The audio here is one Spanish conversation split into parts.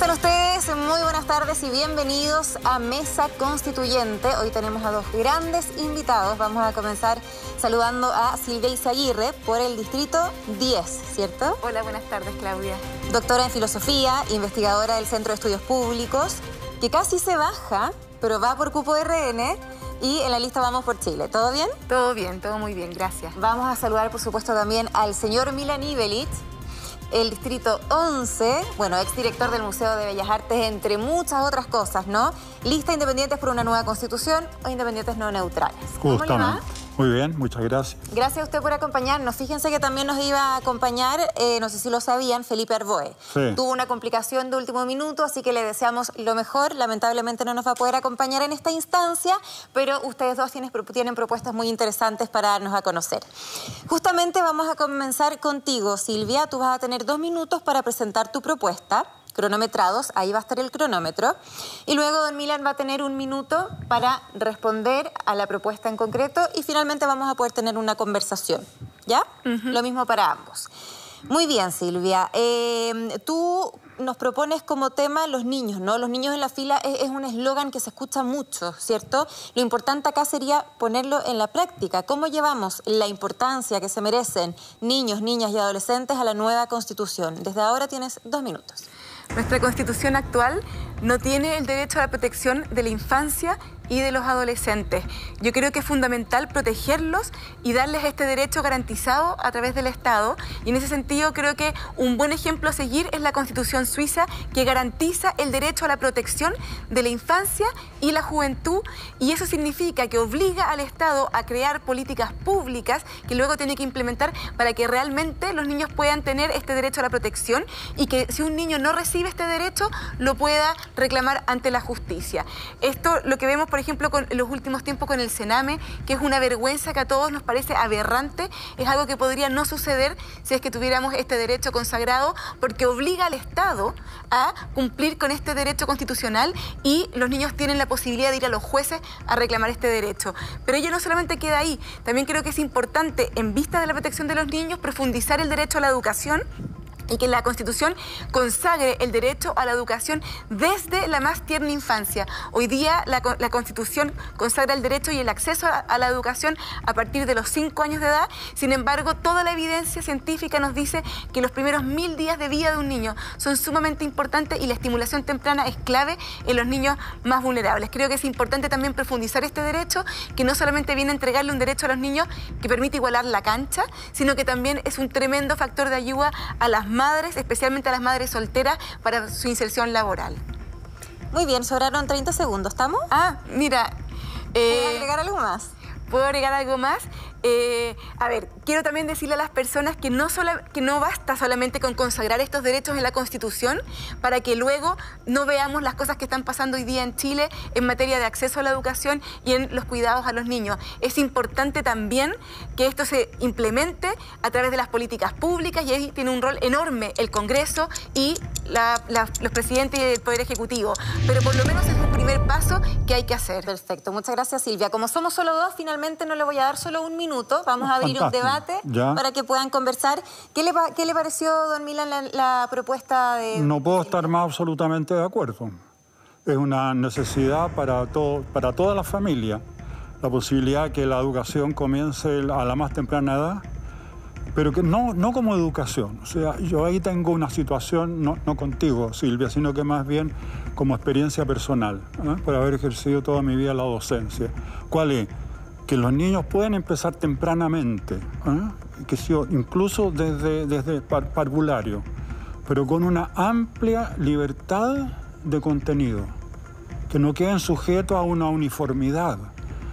están ustedes? Muy buenas tardes y bienvenidos a Mesa Constituyente. Hoy tenemos a dos grandes invitados. Vamos a comenzar saludando a Silvia Izaguirre por el distrito 10, ¿cierto? Hola, buenas tardes, Claudia. Doctora en Filosofía, investigadora del Centro de Estudios Públicos, que casi se baja, pero va por cupo RN. Y en la lista vamos por Chile. ¿Todo bien? Todo bien, todo muy bien, gracias. Vamos a saludar, por supuesto, también al señor Milan Ibelich, el distrito 11, bueno, exdirector del Museo de Bellas Artes, entre muchas otras cosas, ¿no? Lista Independientes por una nueva constitución o Independientes no neutrales. ¿Cómo le va? Muy bien, muchas gracias. Gracias a usted por acompañarnos. Fíjense que también nos iba a acompañar, eh, no sé si lo sabían, Felipe Arboe. Sí. Tuvo una complicación de último minuto, así que le deseamos lo mejor. Lamentablemente no nos va a poder acompañar en esta instancia, pero ustedes dos tienen, tienen propuestas muy interesantes para darnos a conocer. Justamente vamos a comenzar contigo, Silvia. Tú vas a tener dos minutos para presentar tu propuesta cronometrados, ahí va a estar el cronómetro. Y luego don Milan va a tener un minuto para responder a la propuesta en concreto y finalmente vamos a poder tener una conversación. ¿Ya? Lo mismo para ambos. Muy bien, Silvia. Eh, tú nos propones como tema los niños, ¿no? Los niños en la fila es, es un eslogan que se escucha mucho, ¿cierto? Lo importante acá sería ponerlo en la práctica. ¿Cómo llevamos la importancia que se merecen niños, niñas y adolescentes a la nueva constitución? Desde ahora tienes dos minutos. Nuestra constitución actual no tiene el derecho a la protección de la infancia y de los adolescentes. Yo creo que es fundamental protegerlos y darles este derecho garantizado a través del Estado. Y en ese sentido creo que un buen ejemplo a seguir es la Constitución suiza que garantiza el derecho a la protección de la infancia y la juventud. Y eso significa que obliga al Estado a crear políticas públicas que luego tiene que implementar para que realmente los niños puedan tener este derecho a la protección y que si un niño no recibe este derecho lo pueda reclamar ante la justicia. Esto lo que vemos, por ejemplo, con, los últimos tiempos con el Sename, que es una vergüenza que a todos nos parece aberrante, es algo que podría no suceder si es que tuviéramos este derecho consagrado, porque obliga al Estado a cumplir con este derecho constitucional y los niños tienen la posibilidad de ir a los jueces a reclamar este derecho. Pero ello no solamente queda ahí, también creo que es importante, en vista de la protección de los niños, profundizar el derecho a la educación y que la Constitución consagre el derecho a la educación desde la más tierna infancia. Hoy día la, Constitución consagra el derecho y el acceso a, a, la educación a partir de los cinco años de edad. Sin embargo, toda la evidencia científica nos dice que los primeros mil días de vida de un niño son sumamente importantes y la estimulación temprana es clave en los niños más vulnerables. Creo que es importante también profundizar este derecho, que no solamente viene a entregarle un derecho a los niños que permite igualar la cancha, sino que también es un tremendo factor de ayuda a las madres, especialmente a las madres solteras, para su inserción laboral. Muy bien, sobraron 30 segundos, ¿estamos? Ah, mira. Eh, ¿Puedo agregar algo más? ¿Puedo agregar algo más? Eh, a ver, quiero también decirle a las personas que no, sola, que no basta solamente con consagrar estos derechos en la Constitución para que luego no veamos las cosas que están pasando hoy día en Chile en materia de acceso a la educación y en los cuidados a los niños. Es importante también que esto se implemente a través de las políticas públicas y ahí tiene un rol enorme el Congreso y los presidentes y el Poder Ejecutivo. Pero por lo menos es un primer paso hay que hacer. Perfecto, muchas gracias Silvia. Como somos solo dos, finalmente no le voy a dar solo un minuto. Vamos a abrir Fantástico. un debate Ya. para que puedan conversar. ¿Qué le, ¿Qué le pareció, don Milan, la, la propuesta de... No puedo estar más absolutamente de acuerdo. Es una necesidad para, todo, para toda la familia la posibilidad que la educación comience a la más temprana edad, pero que no, no como educación. O sea, yo ahí tengo una situación, no, no contigo, Silvia, sino que más bien como experiencia personal, ¿eh? por haber ejercido toda mi vida la docencia. ¿Cuál es? Que los niños pueden empezar tempranamente, ¿eh? que sí, incluso desde, desde par parvulario, pero con una amplia libertad de contenido, que no queden sujetos a una uniformidad,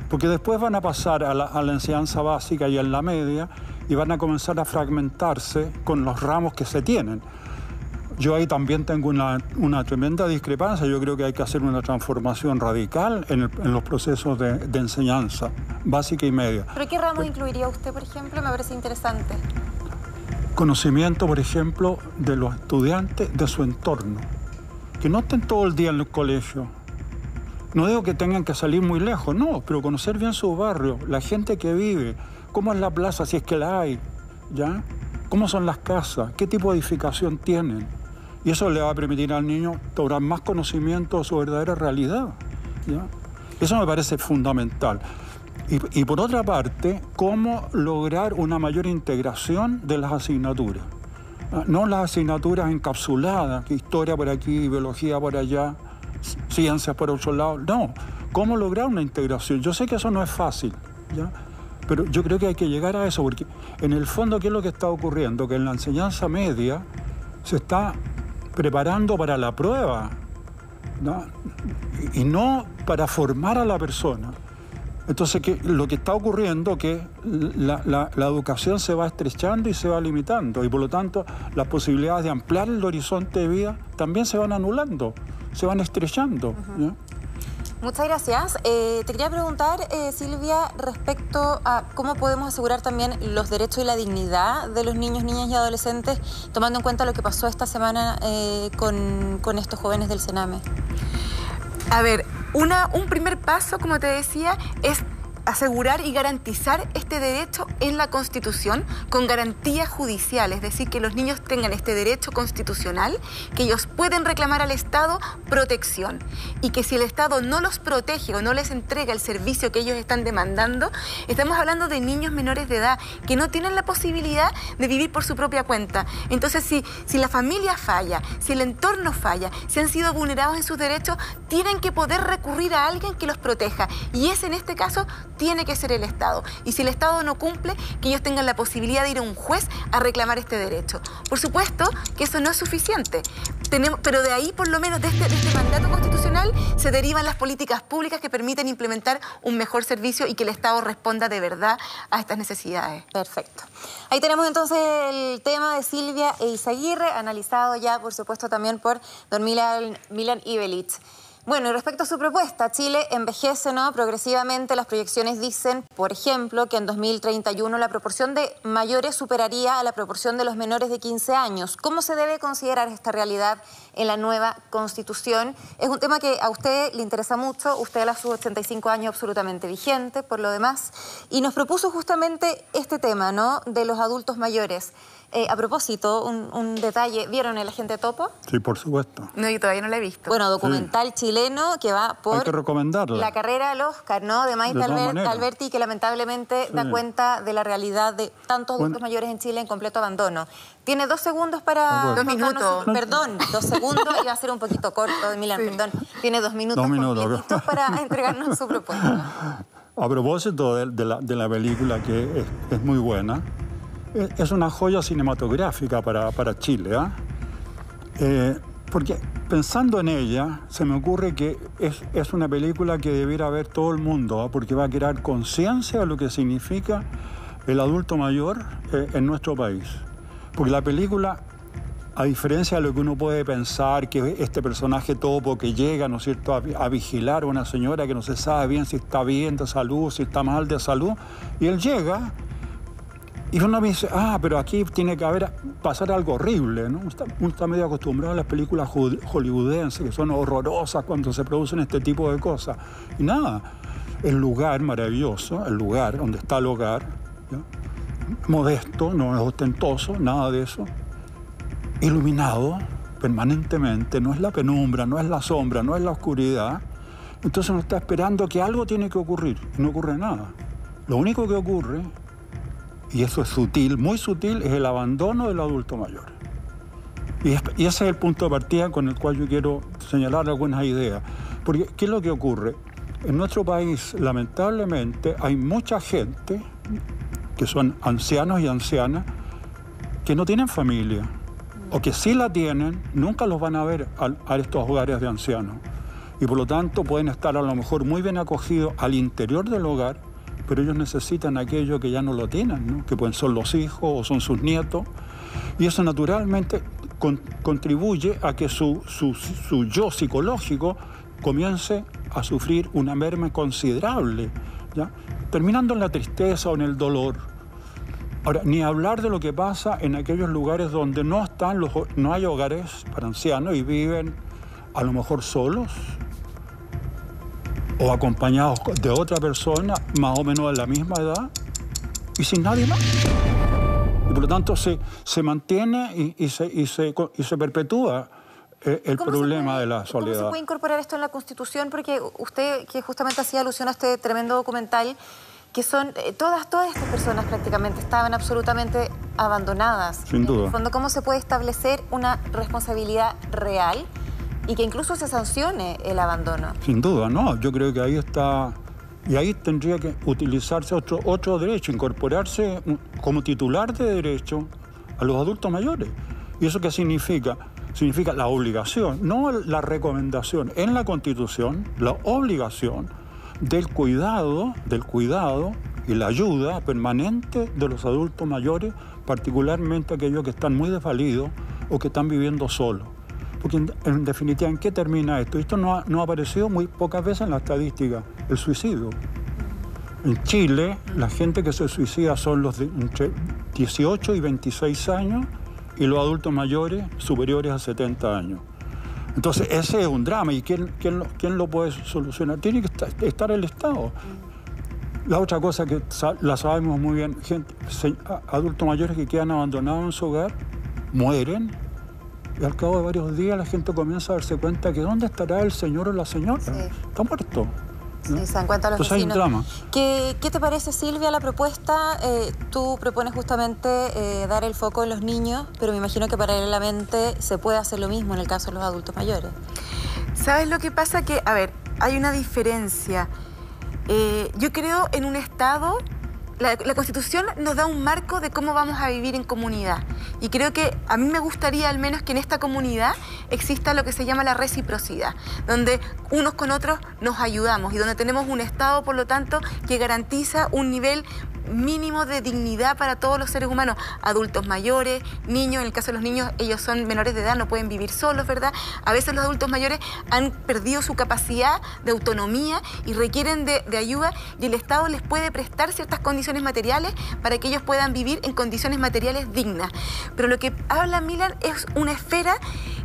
porque después van a pasar a la, a la enseñanza básica y en la media y van a comenzar a fragmentarse con los ramos que se tienen. Yo ahí también tengo una, una, tremenda discrepancia. Yo creo que hay que hacer una transformación radical en, el, en los procesos de, de, enseñanza básica y media. ¿Pero qué ramo incluiría usted, por ejemplo? Me parece interesante. Conocimiento, por ejemplo, de los estudiantes, de su entorno. Que no estén todo el día en el colegio. No digo que tengan que salir muy lejos, no, pero conocer bien su barrio, la gente que vive, cómo es la plaza, si es que la hay, ¿ya? ¿Cómo son las casas? ¿Qué tipo de edificación tienen? Y eso le va a permitir al niño tomar más conocimiento de su verdadera realidad. Eso me parece fundamental. Y, por otra parte, cómo lograr una mayor integración de las asignaturas. Ah, no las asignaturas encapsuladas, historia por aquí, biología por allá, ciencias por otro lado. No, cómo lograr una integración. Yo sé que eso no es fácil, pero yo creo que hay que llegar a eso, porque en el fondo, ¿qué es lo que está ocurriendo? Que en la enseñanza media se está preparando para la prueba y no para formar a la persona. Entonces, lo que está ocurriendo es que la, educación se va estrechando y se va limitando, y por lo tanto las posibilidades de ampliar el horizonte de vida también se van anulando, se van estrechando. Muchas gracias. Eh, te quería preguntar, eh, Silvia, respecto a cómo podemos asegurar también los derechos y la dignidad de los niños, niñas y adolescentes, tomando en cuenta lo que pasó esta semana eh, con, con estos jóvenes del Sename. A ver, una, un primer paso, como te decía, es asegurar y garantizar este derecho en la Constitución con garantías judiciales, es decir, que los niños tengan este derecho constitucional, que ellos pueden reclamar al Estado protección y que si el Estado no los protege o no les entrega el servicio que ellos están demandando, estamos hablando de niños menores de edad que no tienen la posibilidad de vivir por su propia cuenta. Entonces, si, si la familia falla, si el entorno falla, si han sido vulnerados en sus derechos, tienen que poder recurrir a alguien que los proteja. Y es en este caso tiene que ser el Estado. Y si el Estado no cumple, que ellos tengan la posibilidad de ir a un juez a reclamar este derecho. Por supuesto que eso no es suficiente, Tenemos, pero de ahí, por lo menos de este, de este mandato constitucional, se derivan las políticas públicas que permiten implementar un mejor servicio y que el Estado responda de verdad a estas necesidades. Perfecto. Ahí tenemos entonces el tema de Silvia e Isaguirre, analizado ya, por supuesto, también por don Milan, Milan Ibelich. Bueno, y respecto a su propuesta, Chile envejece ¿no? progresivamente. Las proyecciones dicen, por ejemplo, que en 2031 la proporción de mayores superaría a la proporción de los menores de 15 años. ¿Cómo se debe considerar esta realidad en la nueva Constitución? Es un tema que a usted le interesa mucho. Usted a sus 85 años absolutamente vigente, por lo demás. Y nos propuso justamente este tema, ¿no? De los adultos mayores. Eh, a propósito, un, detalle, ¿vieron el agente topo? Sí, por supuesto. No, yo todavía no lo he visto. Bueno, documental chileno que va por la carrera al Oscar, ¿no? De Maite Alberti, que lamentablemente da cuenta de la realidad de tantos adultos mayores en Chile en completo abandono. Tiene dos segundos para... Dos minutos. Perdón, dos segundos, iba a ser un poquito corto, Milan, perdón. Tiene dos minutos, dos minutos para entregarnos su propuesta. A propósito de, la, de la, película, que es, es muy buena, es una joya cinematográfica para, para Chile. ¿ah? ¿eh? porque pensando en ella, se me ocurre que es, es una película que debiera ver todo el mundo, ¿ah? porque va a crear conciencia de lo que significa el adulto mayor eh, en nuestro país. Porque la película, a diferencia de lo que uno puede pensar, que este personaje topo que llega, ¿no es cierto?, a, a, vigilar a una señora que no se sabe bien si está bien de salud, si está mal de salud, y él llega y uno me dice, ah, pero aquí tiene que haber, pasar algo horrible, ¿no? Uno está, medio acostumbrado a las películas hollywoodenses, que son horrorosas cuando se producen este tipo de cosas. Y nada, el lugar maravilloso, el lugar donde está el hogar, modesto, no es ostentoso, nada de eso, iluminado permanentemente, no es la penumbra, no es la sombra, no es la oscuridad. Entonces uno está esperando que algo tiene que ocurrir y no ocurre nada. Lo único que ocurre y eso es sutil, muy sutil, es el abandono del adulto mayor. Y, ese es el punto de partida con el cual yo quiero señalar algunas ideas. Porque, ¿qué es lo que ocurre? En nuestro país, lamentablemente, hay mucha gente que son ancianos y ancianas que no tienen familia, o que si la tienen, nunca los van a ver a, a estos hogares de ancianos. Y por lo tanto pueden estar a lo mejor muy bien acogidos al interior del hogar, pero ellos necesitan aquello que ya no lo tienen, que pueden ser los hijos o son sus nietos, y eso naturalmente contribuye a que su, su, yo psicológico comience a sufrir una merma considerable, ¿ya? terminando en la tristeza o en el dolor. Ahora, ni hablar de lo que pasa en aquellos lugares donde no, están los, no hay hogares para ancianos y viven a lo mejor solos, o acompañados de otra persona más o menos de la misma edad y sin nadie más. Y por lo tanto se, se mantiene y, se, y, se, y se perpetúa eh, el problema de la soledad. ¿Cómo se puede incorporar esto en la Constitución? Porque usted, que justamente hacía alusión a este tremendo documental, que son eh, todas, todas estas personas prácticamente estaban absolutamente abandonadas. Sin duda. En el fondo, ¿cómo se puede establecer una responsabilidad real y que incluso se sancione el abandono? Sin duda, no. Yo creo que ahí está y ahí tendría que utilizarse otro, otro derecho, incorporarse como titular de derecho a los adultos mayores. ¿Y eso qué significa? Significa la obligación, no la recomendación. En la Constitución, la obligación del cuidado, del cuidado y la ayuda permanente de los adultos mayores, particularmente aquellos que están muy desvalidos o que están viviendo solos. Porque en, definitiva, ¿en qué termina esto? Esto no ha, no ha aparecido muy pocas veces en la estadística, el suicidio. En Chile, la gente que se suicida son los de entre 18 y 26 años y los adultos mayores superiores a 70 años. Entonces, ese es un drama. ¿Y quién, quién, quién lo puede solucionar? Tiene que estar el Estado. La otra cosa que la sabemos muy bien, adultos mayores que quedan abandonados en su hogar, mueren y al cabo de varios días la gente comienza a darse cuenta que ¿dónde estará el señor o la señora? Está muerto. Sí, se dan cuenta los Entonces vecinos. hay un drama. ¿Qué, qué te parece, Silvia, la propuesta? Eh, tú propones justamente eh, dar el foco en los niños, pero me imagino que paralelamente se puede hacer lo mismo en el caso de los adultos mayores. ¿Sabes lo que pasa? Que, a ver, hay una diferencia. Eh, yo creo en un Estado la, Constitución nos da un marco de cómo vamos a vivir en comunidad. Y creo que a mí me gustaría al menos que en esta comunidad exista lo que se llama la reciprocidad, donde unos con otros nos ayudamos y donde tenemos un Estado, por lo tanto, que garantiza un nivel mínimo de dignidad para todos los seres humanos, adultos mayores, niños, en el caso de los niños, ellos son menores de edad, no pueden vivir solos, ¿verdad? A veces los adultos mayores han perdido su capacidad de autonomía y requieren de, ayuda y el Estado les puede prestar ciertas condiciones materiales para que ellos puedan vivir en condiciones materiales dignas. Pero lo que habla Milan es una esfera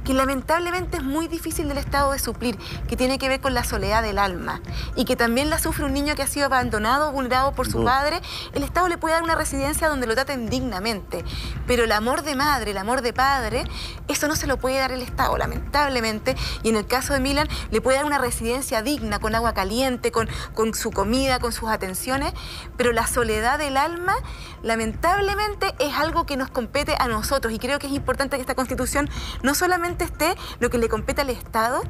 que lamentablemente es muy difícil del Estado de suplir, que tiene que ver con la soledad del alma y que también la sufre un niño que ha sido abandonado, vulnerado por su padre. El Estado le puede dar una residencia donde lo traten dignamente, pero el amor de madre, el amor de padre, eso no se lo puede dar el Estado, lamentablemente. Y en el caso de Milan, le puede dar una residencia digna, con agua caliente, con, con su comida, con sus atenciones, pero la soledad del alma, lamentablemente, es algo que nos compete a nosotros y creo que es importante que esta Constitución no solamente esté lo que le compete al Estado,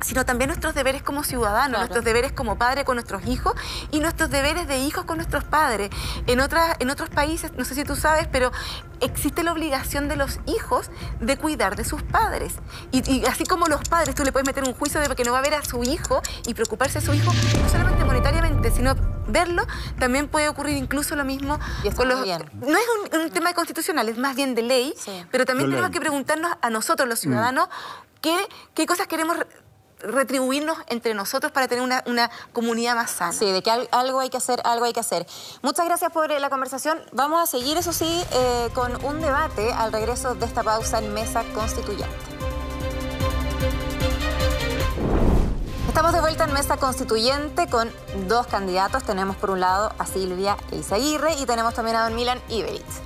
sino también nuestros deberes como ciudadanos, nuestros deberes como padres con nuestros hijos y nuestros deberes de hijos con nuestros padres. En, otras, en otros países, no sé si tú sabes, pero existe la obligación de los hijos de cuidar de sus padres. Y, así como los padres, tú le puedes meter un juicio de que no va a ver a su hijo y preocuparse de su hijo, no solamente monetariamente, sino verlo, también puede ocurrir incluso lo mismo con los... No es un, tema constitucional, es más bien de ley, pero también tenemos que preguntarnos a nosotros, los ciudadanos, qué, qué cosas queremos retribuirnos entre nosotros para tener una, comunidad más sana. Sí, de que algo hay que hacer, algo hay que hacer. Muchas gracias por eh, la conversación. Vamos a seguir, eso sí, eh, con un debate al regreso de esta pausa en Mesa Constituyente. Estamos de vuelta en Mesa Constituyente con dos candidatos. Tenemos por un lado a Silvia Eizaguirre y tenemos también a don Milan Iberitz.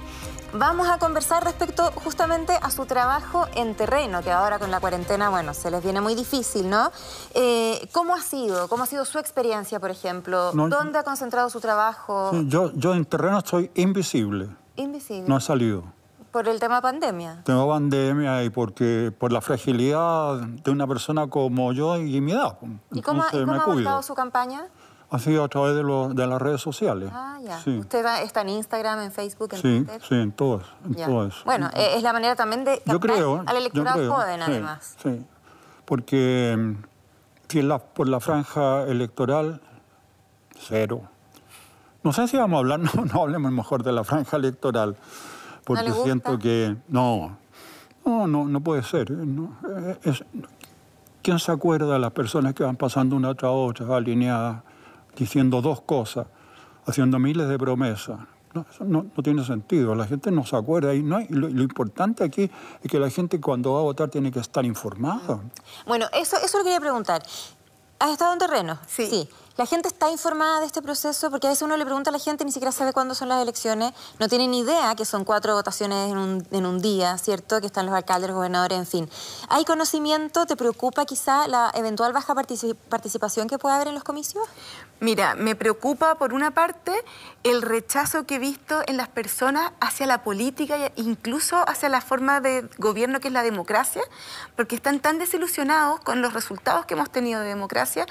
Vamos a conversar respecto justamente a su trabajo en terreno, que ahora con la cuarentena, bueno, se les viene muy difícil, ¿no? Eh, ¿Cómo ha sido? ¿Cómo ha sido su experiencia, por ejemplo? ¿Dónde ha concentrado su trabajo? yo, yo en terreno estoy invisible. Invisible. No he salido. ¿Por el tema pandemia? Tengo pandemia y porque por la fragilidad de una persona como yo y mi edad. ¿Y cómo, ¿y cómo ha avanzado su campaña? Ha sido a través de, de las redes sociales. Ah, ya. ¿Usted está en Instagram, en Facebook, en sí, Twitter? Sí, en todas. En Bueno, eh, es la manera también de yo creo, al electorado joven, además. Sí, porque mm, si la, por la franja electoral, cero. No sé si vamos a hablar, no, no hablemos mejor de la franja electoral, porque siento que no, no, no, no puede ser. Eh, ¿Quién se acuerda de las personas que van pasando una tras otra, alineadas? Diciendo dos cosas, haciendo miles de promesas. No, eso no, tiene sentido, la gente no se acuerda. Y, no, lo, importante aquí es que la gente cuando va a votar tiene que estar informada. Bueno, eso, eso lo quería preguntar. ¿Has estado en terreno? Sí. La gente está informada de este proceso porque a veces uno le pregunta a la gente ni siquiera sabe cuándo son las elecciones, no tiene ni idea que son cuatro votaciones en un, en un día, ¿cierto? Que están los alcaldes, los gobernadores, en fin. ¿Hay conocimiento? ¿Te preocupa quizá la eventual baja participación que pueda haber en los comicios? Mira, me preocupa por una parte el rechazo que he visto en las personas hacia la política e incluso hacia la forma de gobierno que es la democracia, porque están tan desilusionados con los resultados que hemos tenido de democracia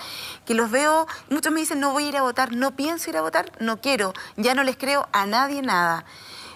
que los veo, muchos me dicen no voy a ir a votar, no pienso ir a votar, no quiero, ya no les creo a nadie nada.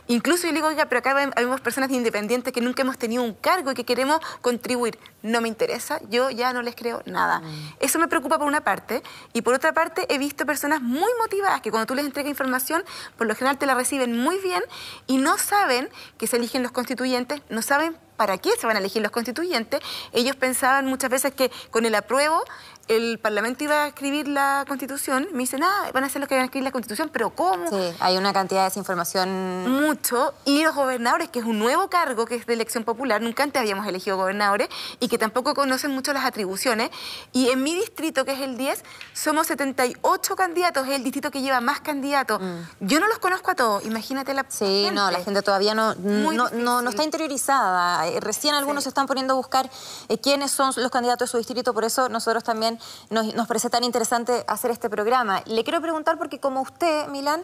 Incluso yo digo, oiga, pero acá vemos personas independientes que nunca hemos tenido un cargo y que queremos contribuir. No me interesa, yo ya no les creo nada. Mm. Eso me preocupa por una parte. Y por otra parte, he visto personas muy motivadas que cuando tú les entregas información, por lo general te la reciben muy bien y no saben que se eligen los constituyentes, no saben para qué se van a elegir los constituyentes. Ellos pensaban muchas veces que con el apruebo el Parlamento iba a escribir la Constitución, me dicen, ah, van a ser los que van a escribir la Constitución, pero ¿cómo? Sí, hay una cantidad de desinformación. Mucho. Y los gobernadores, que es un nuevo cargo que es de elección popular, nunca antes habíamos elegido gobernadores y que tampoco conocen mucho las atribuciones. Y en mi distrito, que es el 10, somos 78 candidatos, es el distrito que lleva más candidatos. Mm. Yo no los conozco a todos, imagínate la Sí, no, la gente todavía no, no, no, está interiorizada. Eh, recién algunos se están poniendo a buscar eh, quiénes son los candidatos de su distrito, por eso nosotros también nos, parece tan interesante hacer este programa. Le quiero preguntar porque como usted, Milán,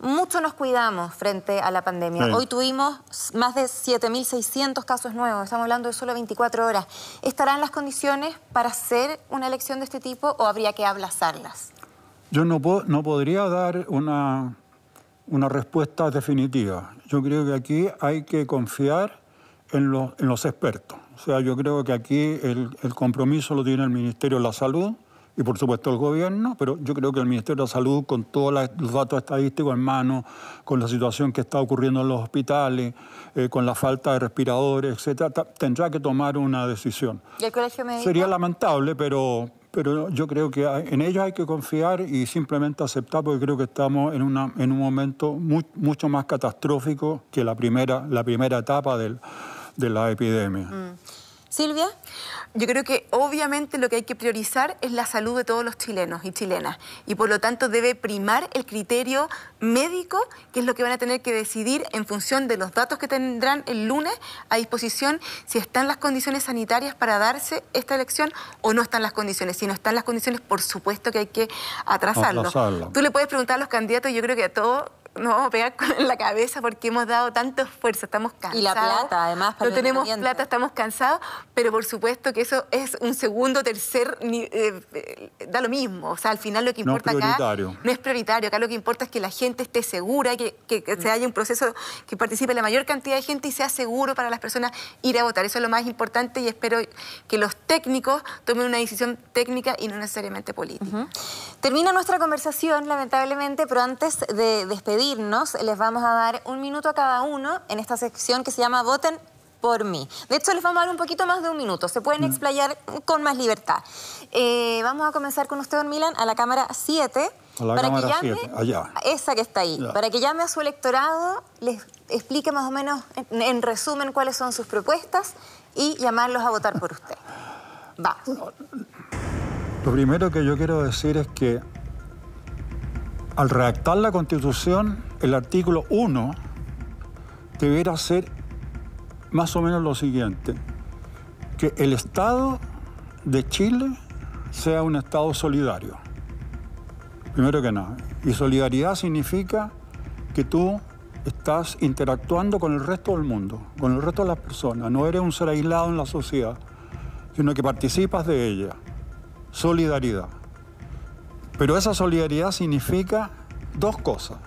mucho nos cuidamos frente a la pandemia. Hoy tuvimos más de 7.600 casos nuevos, estamos hablando de solo 24 horas. ¿Estarán las condiciones para hacer una elección de este tipo o habría que ablazarlas? Yo no, no podría dar una, una respuesta definitiva. Yo creo que aquí hay que confiar en los expertos. O sea, yo creo que aquí el, compromiso lo tiene el Ministerio de la Salud y por supuesto el gobierno, pero yo creo que el Ministerio de la Salud, con todos los datos estadísticos en mano, con la situación que está ocurriendo en los hospitales, eh, con la falta de respiradores, etcétera, tendrá que tomar una decisión. ¿Y el colegio médico? Sería lamentable, pero, pero yo creo que en ellos hay que confiar y simplemente aceptar, porque creo que estamos en, una, en un momento mucho más catastrófico que la primera, la primera etapa del de la epidemia. Mm. Silvia. Yo creo que obviamente lo que hay que priorizar es la salud de todos los chilenos y chilenas y por lo tanto debe primar el criterio médico, que es lo que van a tener que decidir en función de los datos que tendrán el lunes a disposición si están las condiciones sanitarias para darse esta elección o no están las condiciones. Si no están las condiciones, por supuesto que hay que atrasarlo. Tú le puedes preguntar a los candidatos, yo creo que a todos nos vamos a pegar con la cabeza porque hemos dado tanto esfuerzo, estamos cansados. Y la plata, además. no tenemos plata, estamos cansados, pero por supuesto que eso es un segundo, tercer, eh, eh, da lo mismo. O sea, al final lo que importa acá no es prioritario. Acá lo que importa es que la gente esté segura, que, que, que se haya un proceso que participe la mayor cantidad de gente y sea seguro para las personas ir a votar. Eso es lo más importante y espero que los técnicos tomen una decisión técnica y no necesariamente política. Termina nuestra conversación, lamentablemente, pero antes de despedir les vamos a dar un minuto a cada uno en esta sección que se llama Voten por mí. De hecho, les vamos a dar un poquito más de un minuto. Se pueden mm. explayar con más libertad. Eh, vamos a comenzar con usted, don Milan, a la cámara 7. A la para que llame, allá. Esa que está ahí. Para que llame a su electorado, les explique más o menos, en, resumen, cuáles son sus propuestas y llamarlos a votar por usted. Va. Lo primero que yo quiero decir es que al redactar la Constitución, el artículo 1 debiera ser más o menos lo siguiente, que el Estado de Chile sea un Estado solidario, primero que nada. Y solidaridad significa que tú estás interactuando con el resto del mundo, con el resto de las personas, no eres un ser aislado en la sociedad, sino que participas de ella. Solidaridad. Pero esa solidaridad significa dos cosas.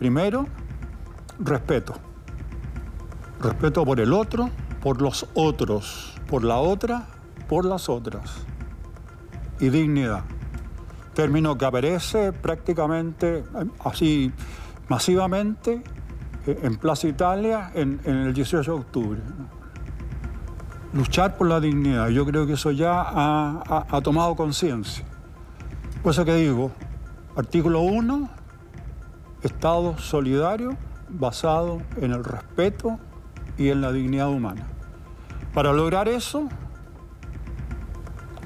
Primero, respeto. Respeto por el otro, por los otros, por la otra, por las otras. Y dignidad. Término que aparece prácticamente así masivamente eh, en Plaza Italia en, el 18 de octubre. Luchar por la dignidad. Yo creo que eso ya ha tomado conciencia. Por eso que digo, artículo 1, Estado solidario basado en el respeto y en la dignidad humana. Para lograr eso,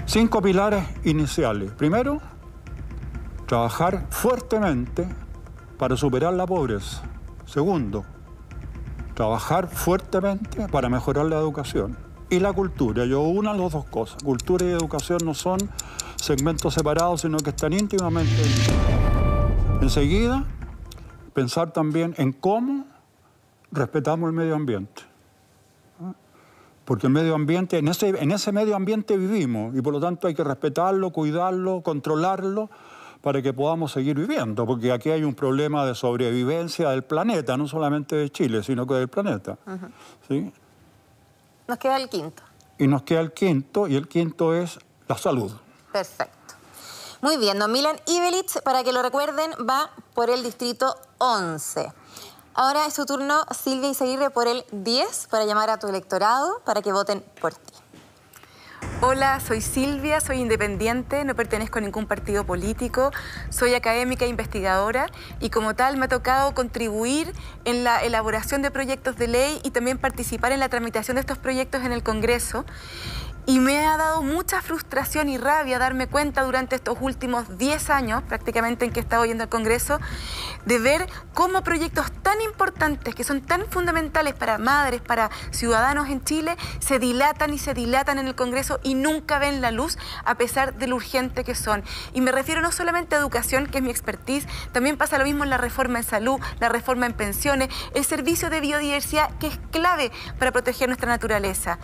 cinco pilares iniciales. Primero, trabajar fuertemente para superar la pobreza. Segundo, trabajar fuertemente para mejorar la educación y la cultura. Yo una las dos cosas. Cultura y educación no son segmentos separados, sino que están íntimamente Enseguida, pensar también en cómo respetamos el medio ambiente. Porque el medio ambiente, en ese, en ese medio ambiente vivimos y por lo tanto hay que respetarlo, cuidarlo, controlarlo para que podamos seguir viviendo, porque aquí hay un problema de sobrevivencia del planeta, no solamente de Chile, sino que del planeta. ¿sí? Nos queda el quinto. Y nos queda el quinto, y el quinto es la salud. Perfecto. Muy bien, don Milan Ibelitz, para que lo recuerden, va por el distrito 11. Ahora es su turno, Silvia Izaguirre, por el 10, para llamar a tu electorado, para que voten por ti. Hola, soy Silvia, soy independiente, no pertenezco a ningún partido político, soy académica e investigadora y como tal me ha tocado contribuir en la elaboración de proyectos de ley y también participar en la tramitación de estos proyectos en el Congreso. Y me ha dado mucha frustración y rabia darme cuenta durante estos últimos 10 años, prácticamente en que he estado yendo al Congreso, de ver cómo proyectos tan importantes, que son tan fundamentales para madres, para ciudadanos en Chile, se dilatan y se dilatan en el Congreso y nunca ven la luz a pesar de lo urgente que son. Y me refiero no solamente a educación, que es mi expertise, también pasa lo mismo en la reforma en salud, la reforma en pensiones, el servicio de biodiversidad, que es clave para proteger nuestra naturaleza.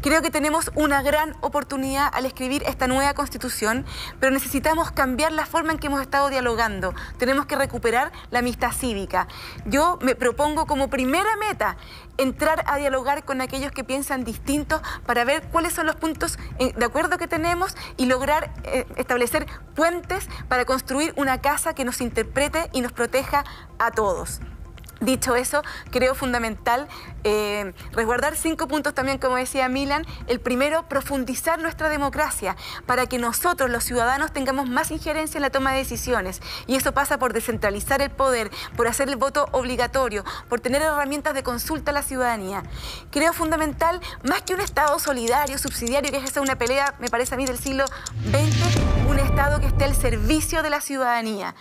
Creo que tenemos una gran oportunidad al escribir esta nueva constitución, pero necesitamos cambiar la forma en que hemos estado dialogando. Tenemos que recuperar la amistad cívica. Yo me propongo como primera meta entrar a dialogar con aquellos que piensan distintos para ver cuáles son los puntos eh, de acuerdo que tenemos y lograr eh, establecer puentes para construir una casa que nos interprete y nos proteja a todos. Dicho eso, creo fundamental eh, resguardar cinco puntos también, como decía Milan. El primero, profundizar nuestra democracia para que nosotros, los ciudadanos, tengamos más injerencia en la toma de decisiones. Y eso pasa por descentralizar el poder, por hacer el voto obligatorio, por tener herramientas de consulta a la ciudadanía. Creo fundamental, más que un Estado solidario, subsidiario, que es esa una pelea, me parece a mí, del siglo XX, un Estado que esté al servicio de la ciudadanía.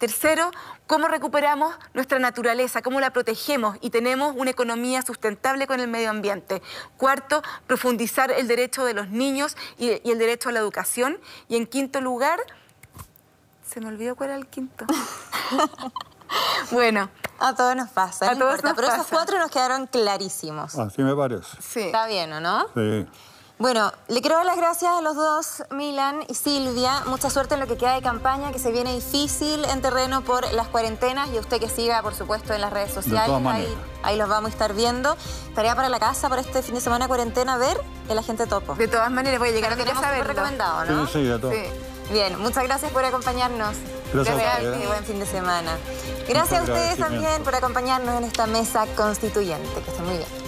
Tercero, cómo recuperamos nuestra naturaleza, cómo la protegemos y tenemos una economía sustentable con el medio ambiente. Cuarto, profundizar el derecho de los niños y, el derecho a la educación. Y en quinto lugar, se me olvidó cuál era el quinto. bueno. A todos nos pasa, a todos nos pero esos cuatro nos quedaron clarísimos. Así me parece. Sí. Está bien, ¿o no? Sí. Bueno, le quiero dar las gracias a los dos, Milan y Silvia. Mucha suerte en lo que queda de campaña, que se viene difícil en terreno por las cuarentenas y usted que siga, por supuesto, en las redes sociales. Ahí, ahí, los vamos a estar viendo. Tarea para la casa para este fin de semana cuarentena, ver el agente topo. De todas maneras, voy a llegar a mi casa a verlo. recomendado, ¿no? Sí, sí, de todo. Sí. Bien, muchas gracias por acompañarnos. Gracias. gracias y buen fin de semana. Gracias a ustedes también por acompañarnos en esta mesa constituyente. Que estén muy bien.